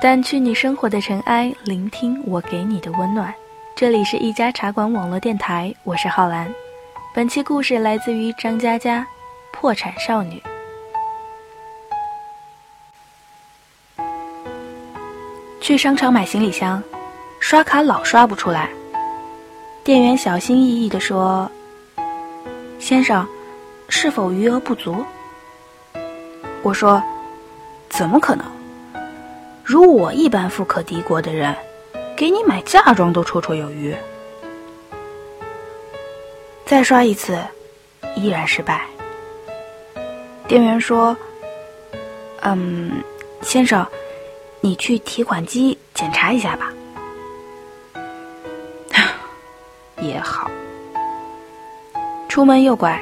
掸去你生活的尘埃，聆听我给你的温暖。这里是一家茶馆网络电台，我是浩然。本期故事来自于张嘉佳，《破产少女》。去商场买行李箱，刷卡老刷不出来。店员小心翼翼地说：“先生，是否余额不足？”我说：“怎么可能？”如我一般富可敌国的人，给你买嫁妆都绰绰有余。再刷一次，依然失败。店员说：“嗯，先生，你去提款机检查一下吧。”也好。出门右拐，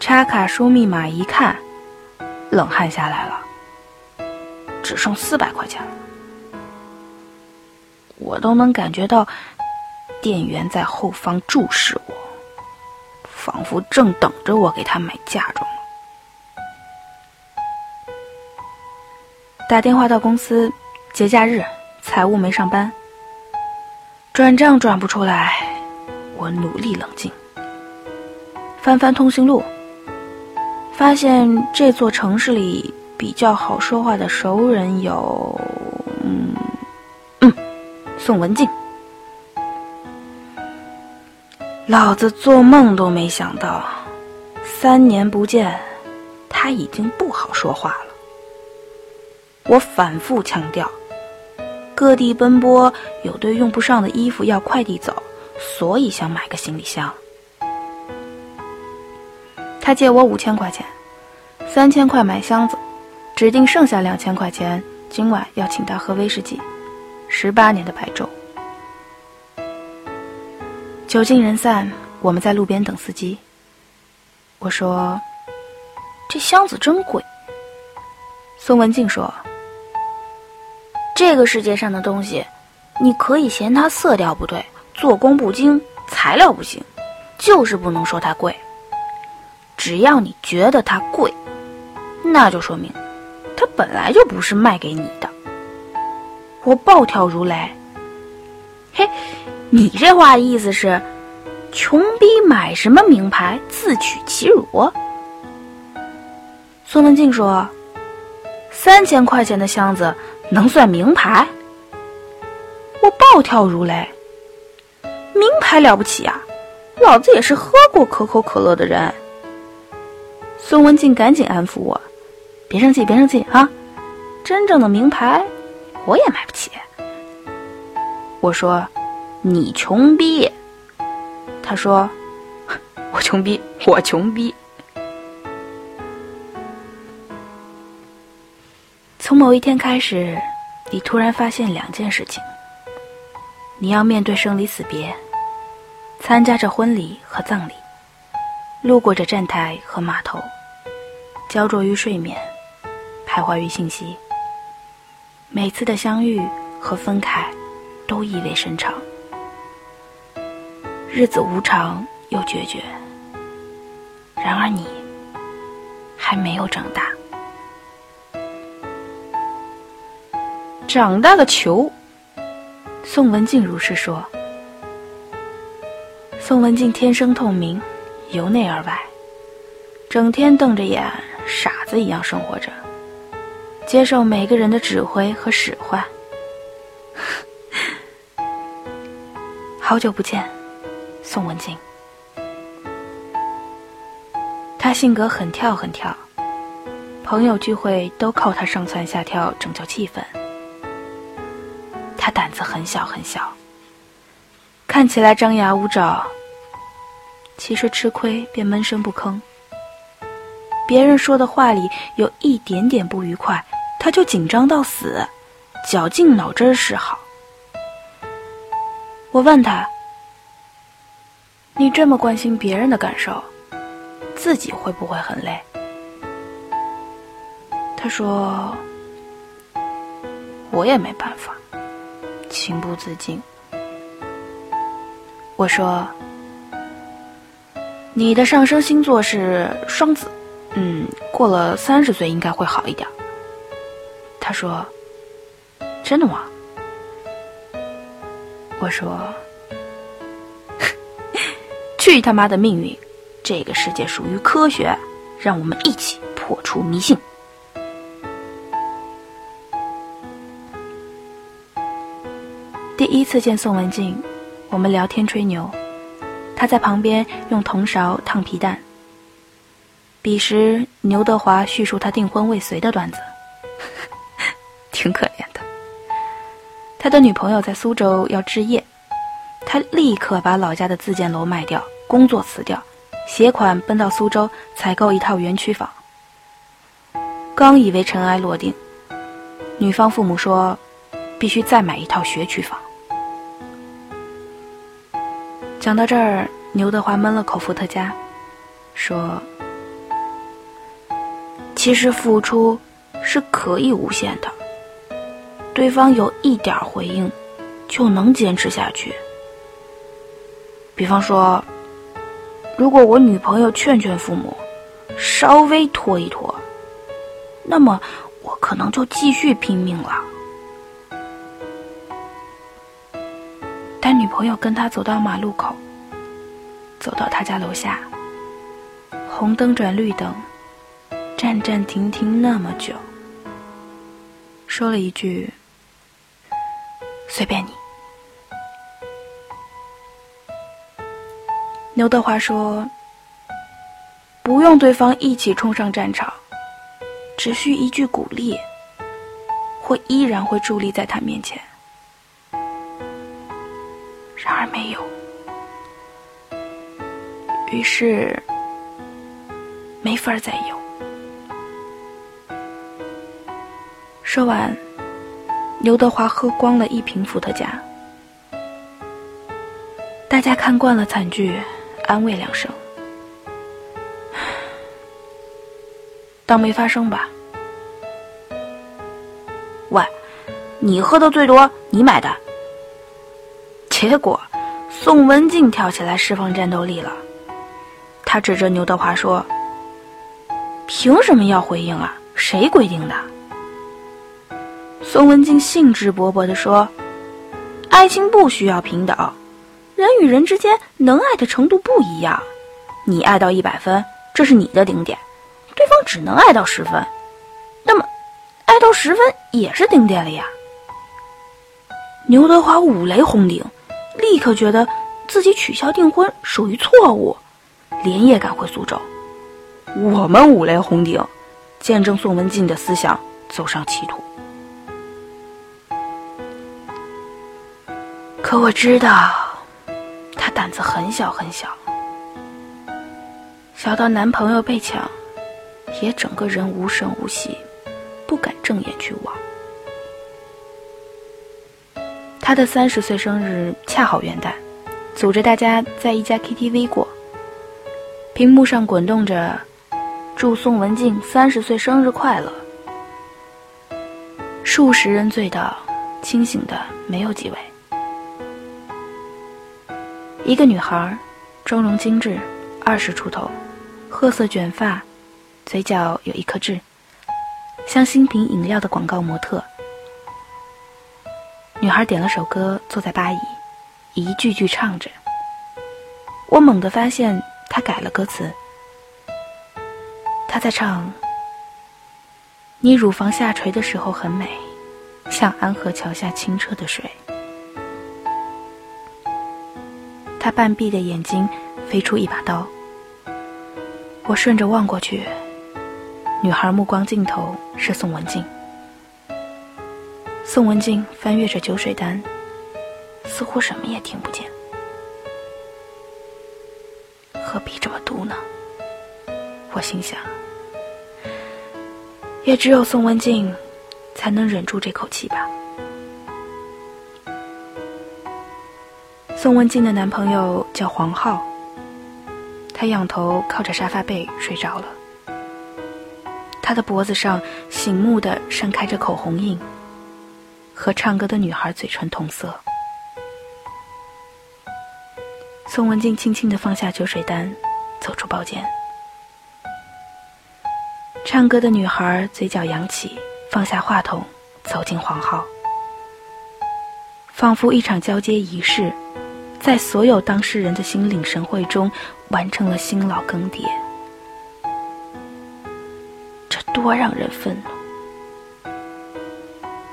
插卡输密码一看，冷汗下来了。只剩四百块钱了，我都能感觉到店员在后方注视我，仿佛正等着我给他买嫁妆打电话到公司，节假日，财务没上班，转账转不出来，我努力冷静，翻翻通讯录，发现这座城市里。比较好说话的熟人有，嗯嗯，宋文静。老子做梦都没想到，三年不见，他已经不好说话了。我反复强调，各地奔波，有堆用不上的衣服要快递走，所以想买个行李箱。他借我五千块钱，三千块买箱子。指定剩下两千块钱，今晚要请他喝威士忌，十八年的白昼。酒尽人散，我们在路边等司机。我说：“这箱子真贵。”宋文静说：“这个世界上的东西，你可以嫌它色调不对、做工不精、材料不行，就是不能说它贵。只要你觉得它贵，那就说明。”本来就不是卖给你的，我暴跳如雷。嘿，你这话意思是，穷逼买什么名牌自取其辱？宋文静说：“三千块钱的箱子能算名牌？”我暴跳如雷。名牌了不起啊，老子也是喝过可口可乐的人。宋文静赶紧安抚我。别生气，别生气啊！真正的名牌，我也买不起。我说：“你穷逼。”他说：“我穷逼，我穷逼。”从某一天开始，你突然发现两件事情：你要面对生离死别，参加着婚礼和葬礼，路过着站台和码头，焦灼于睡眠。徘徊于信息，每次的相遇和分开，都意味深长。日子无常又决绝，然而你还没有长大。长大个球！宋文静如是说。宋文静天生透明，由内而外，整天瞪着眼，傻子一样生活着。接受每个人的指挥和使唤。好久不见，宋文静。他性格很跳很跳，朋友聚会都靠他上蹿下跳拯救气氛。他胆子很小很小，看起来张牙舞爪，其实吃亏便闷声不吭。别人说的话里有一点点不愉快。他就紧张到死，绞尽脑汁示好。我问他：“你这么关心别人的感受，自己会不会很累？”他说：“我也没办法，情不自禁。”我说：“你的上升星座是双子，嗯，过了三十岁应该会好一点。”说：“真的吗？我说：“去他妈的命运！这个世界属于科学，让我们一起破除迷信。”第一次见宋文静，我们聊天吹牛，他在旁边用铜勺烫皮蛋。彼时，牛德华叙述他订婚未遂的段子，挺可怜的。他的女朋友在苏州要置业，他立刻把老家的自建楼卖掉，工作辞掉，携款奔到苏州采购一套园区房。刚以为尘埃落定，女方父母说，必须再买一套学区房。讲到这儿，牛德华闷了口伏特加，说：“其实付出是可以无限的。”对方有一点回应，就能坚持下去。比方说，如果我女朋友劝劝父母，稍微拖一拖，那么我可能就继续拼命了。但女朋友跟他走到马路口，走到他家楼下，红灯转绿灯，站站停停那么久，说了一句。随便你。刘德华说：“不用对方一起冲上战场，只需一句鼓励，我依然会伫立在他面前。”然而没有，于是没法再有。说完。刘德华喝光了一瓶伏特加，大家看惯了惨剧，安慰两声，当没发生吧。喂，你喝的最多，你买的。结果，宋文静跳起来释放战斗力了，他指着刘德华说：“凭什么要回应啊？谁规定的？”宋文静兴致勃勃地说：“爱情不需要平等，人与人之间能爱的程度不一样。你爱到一百分，这是你的顶点，对方只能爱到十分，那么爱到十分也是顶点了呀。”刘德华五雷轰顶，立刻觉得自己取消订婚属于错误，连夜赶回苏州。我们五雷轰顶，见证宋文静的思想走上歧途。可我知道，她胆子很小很小，小到男朋友被抢，也整个人无声无息，不敢正眼去望。她的三十岁生日恰好元旦，组织大家在一家 KTV 过，屏幕上滚动着“祝宋文静三十岁生日快乐”，数十人醉倒，清醒的没有几位。一个女孩，妆容精致，二十出头，褐色卷发，嘴角有一颗痣，像新品饮料的广告模特。女孩点了首歌，坐在吧椅，一句句唱着。我猛地发现她改了歌词，她在唱：“你乳房下垂的时候很美，像安河桥下清澈的水。”他半闭的眼睛飞出一把刀，我顺着望过去，女孩目光尽头是宋文静。宋文静翻阅着酒水单，似乎什么也听不见。何必这么毒呢？我心想，也只有宋文静才能忍住这口气吧。宋文静的男朋友叫黄浩，他仰头靠着沙发背睡着了。他的脖子上醒目的盛开着口红印，和唱歌的女孩嘴唇同色。宋文静轻轻的放下酒水单，走出包间。唱歌的女孩嘴角扬起，放下话筒，走进黄浩。仿佛一场交接仪式，在所有当事人的心领神会中完成了新老更迭。这多让人愤怒！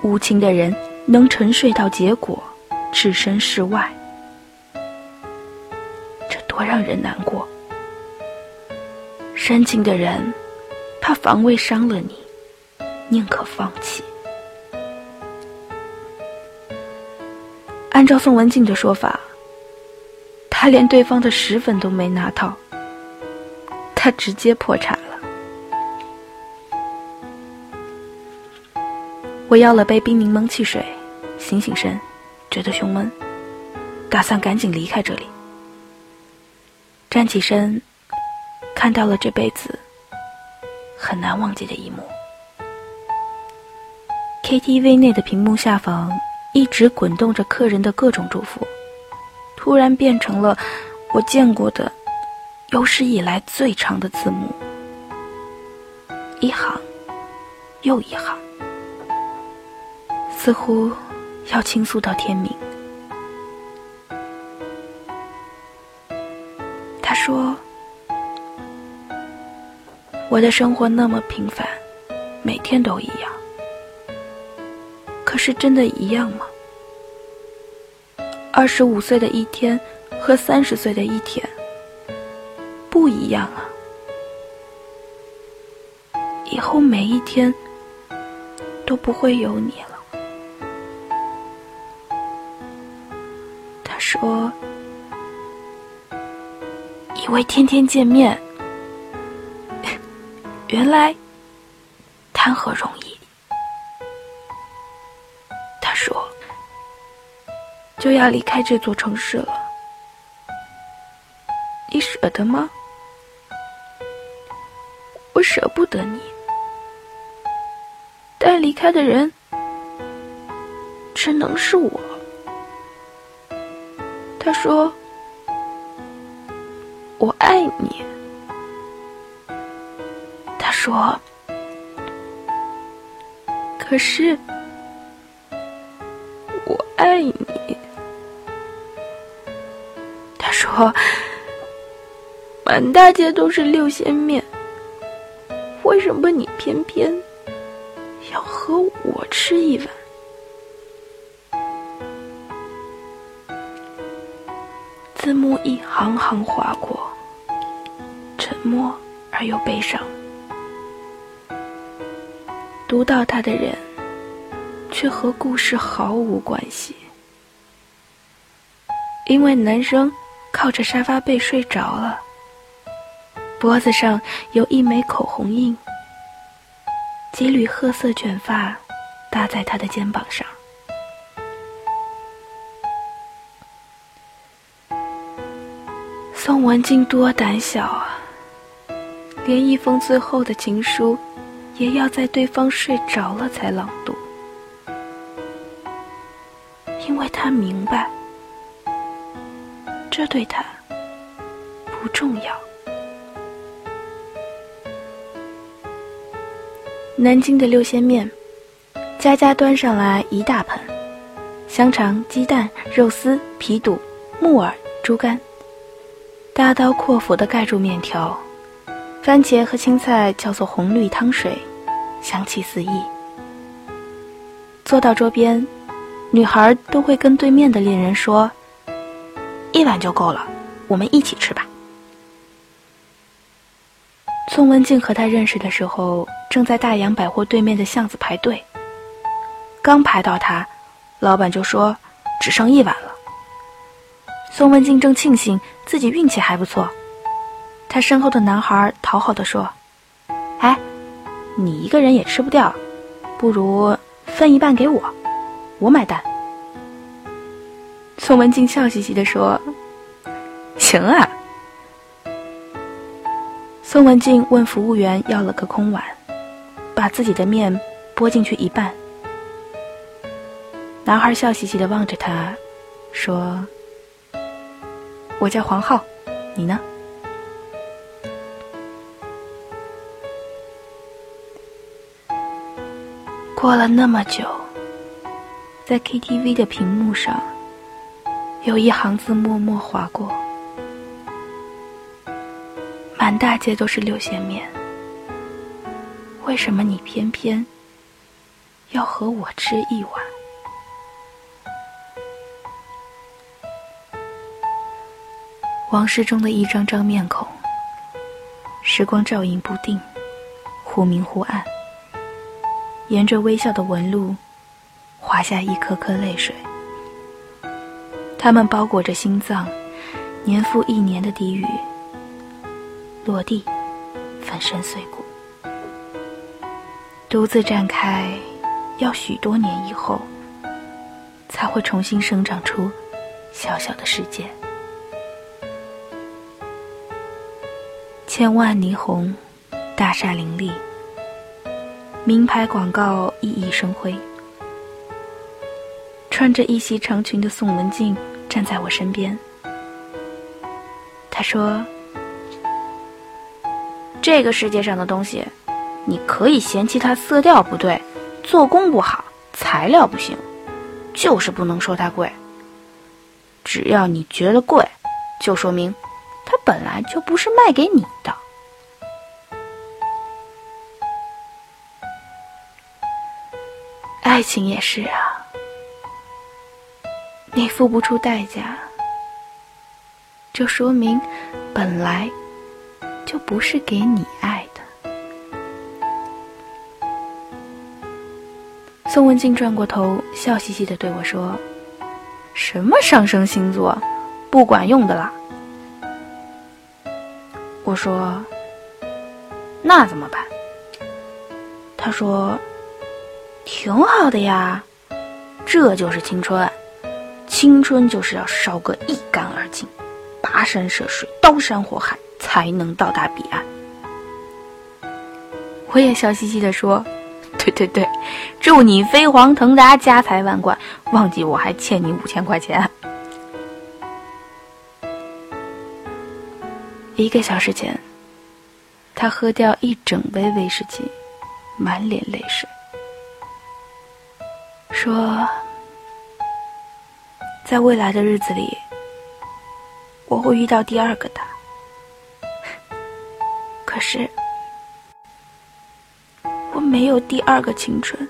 无情的人能沉睡到结果，置身事外，这多让人难过！深情的人，怕防卫伤了你，宁可放弃。按照宋文静的说法，他连对方的十分都没拿到，他直接破产了。我要了杯冰柠檬汽水，醒醒神，觉得胸闷，打算赶紧离开这里。站起身，看到了这辈子很难忘记的一幕：KTV 内的屏幕下方。一直滚动着客人的各种祝福，突然变成了我见过的有史以来最长的字幕，一行又一行，似乎要倾诉到天明。他说：“我的生活那么平凡，每天都一样。”可是真的一样吗？二十五岁的一天和三十岁的一天不一样啊！以后每一天都不会有你了。他说：“以为天天见面，原来谈何容易。”就要离开这座城市了，你舍得吗？我舍不得你，但离开的人只能是我。他说：“我爱你。”他说：“可是我爱你。”满大街都是六鲜面，为什么你偏偏要和我吃一碗？字幕一行行划过，沉默而又悲伤。读到他的人，却和故事毫无关系，因为男生。靠着沙发背睡着了，脖子上有一枚口红印，几缕褐色卷发搭在他的肩膀上。宋文静多胆小啊，连一封最后的情书，也要在对方睡着了才朗读，因为他明白。这对他不重要。南京的六鲜面，家家端上来一大盆，香肠、鸡蛋、肉丝、皮肚、木耳、猪肝，大刀阔斧的盖住面条，番茄和青菜叫做红绿汤水，香气四溢。坐到桌边，女孩都会跟对面的恋人说。一碗就够了，我们一起吃吧。宋文静和他认识的时候，正在大洋百货对面的巷子排队。刚排到他，老板就说只剩一碗了。宋文静正庆幸自己运气还不错，他身后的男孩讨好的说：“哎，你一个人也吃不掉，不如分一半给我，我买单。”宋文静笑嘻嘻地说：“行啊。”宋文静问服务员要了个空碗，把自己的面拨进去一半。男孩笑嘻嘻地望着他，说：“我叫黄浩，你呢？”过了那么久，在 KTV 的屏幕上，有一行字默默划过：满大街都是六鲜面，为什么你偏偏要和我吃一碗？往事中的一张张面孔，时光照影不定，忽明忽暗。沿着微笑的纹路，滑下一颗颗泪水。它们包裹着心脏，年复一年的低语，落地，粉身碎骨。独自绽开，要许多年以后，才会重新生长出小小的世界。千万霓虹，大厦林立。名牌广告熠熠生辉，穿着一袭长裙的宋文静站在我身边。她说：“这个世界上的东西，你可以嫌弃它色调不对、做工不好、材料不行，就是不能说它贵。只要你觉得贵，就说明它本来就不是卖给你的。”爱情也是啊，你付不出代价，就说明本来就不是给你爱的。宋文静转过头，笑嘻嘻的对我说：“什么上升星座，不管用的啦。”我说：“那怎么办？”他说。挺好的呀，这就是青春，青春就是要烧个一干二净，跋山涉水，刀山火海，才能到达彼岸。我也笑嘻嘻的说：“对对对，祝你飞黄腾达，家财万贯，忘记我还欠你五千块钱。”一个小时前，他喝掉一整杯威士忌，满脸泪水。说，在未来的日子里，我会遇到第二个他。可是，我没有第二个青春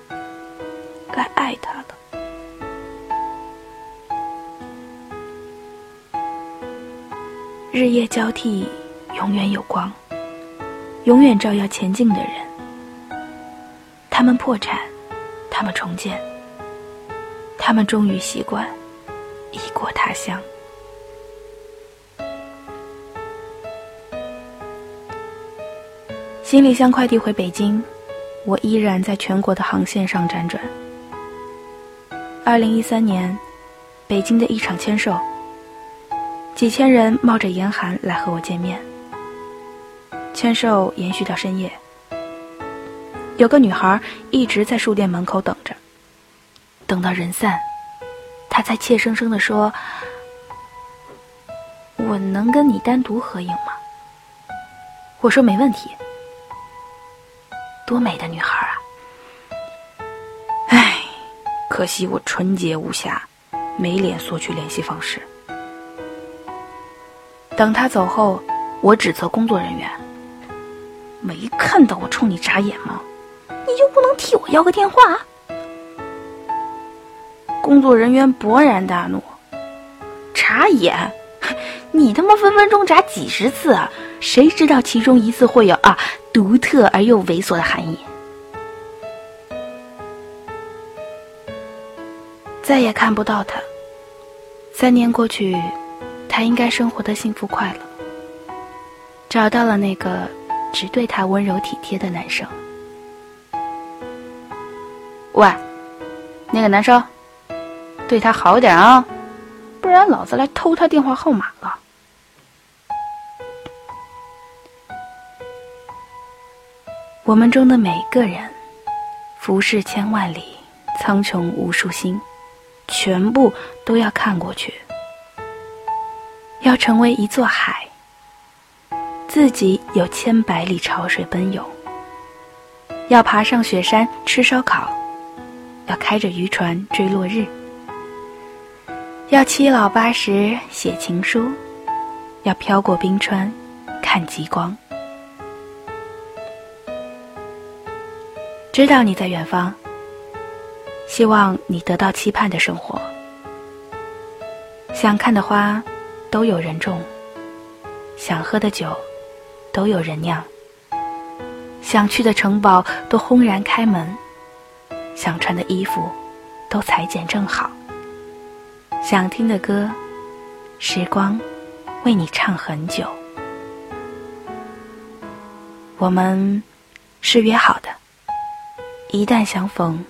来爱他了。日夜交替，永远有光，永远照耀前进的人。他们破产，他们重建。他们终于习惯异国他乡。行李箱快递回北京，我依然在全国的航线上辗转。二零一三年，北京的一场签售，几千人冒着严寒来和我见面。签售延续到深夜，有个女孩一直在书店门口等着。等到人散，他才怯生生的说：“我能跟你单独合影吗？”我说：“没问题。”多美的女孩啊！唉，可惜我纯洁无瑕，没脸索取联系方式。等他走后，我指责工作人员：“没看到我冲你眨眼吗？你就不能替我要个电话？”工作人员勃然大怒：“眨眼？你他妈分分钟眨几十次啊！谁知道其中一次会有啊独特而又猥琐的含义？”再也看不到他。三年过去，他应该生活的幸福快乐，找到了那个只对他温柔体贴的男生。喂，那个男生。对他好点啊，不然老子来偷他电话号码了。我们中的每个人，浮世千万里，苍穹无数星，全部都要看过去，要成为一座海，自己有千百里潮水奔涌，要爬上雪山吃烧烤。要开着渔船追落日，要七老八十写情书，要飘过冰川看极光。知道你在远方，希望你得到期盼的生活。想看的花，都有人种；想喝的酒，都有人酿；想去的城堡，都轰然开门；想穿的衣服，都裁剪正好；想听的歌，时光为你唱很久。我们是约好的，一旦相逢，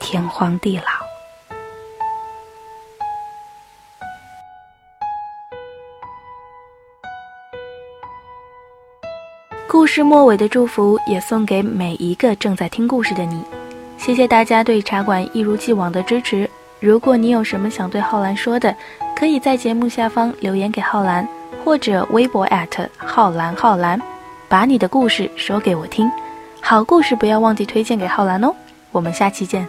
天荒地老。故事末尾的祝福也送给每一个正在听故事的你，谢谢大家对茶馆一如既往的支持。如果你有什么想对浩兰说的，可以在节目下方留言给浩兰，或者微博浩兰浩兰，把你的故事说给我听。好故事不要忘记推荐给浩兰哦。我们下期见。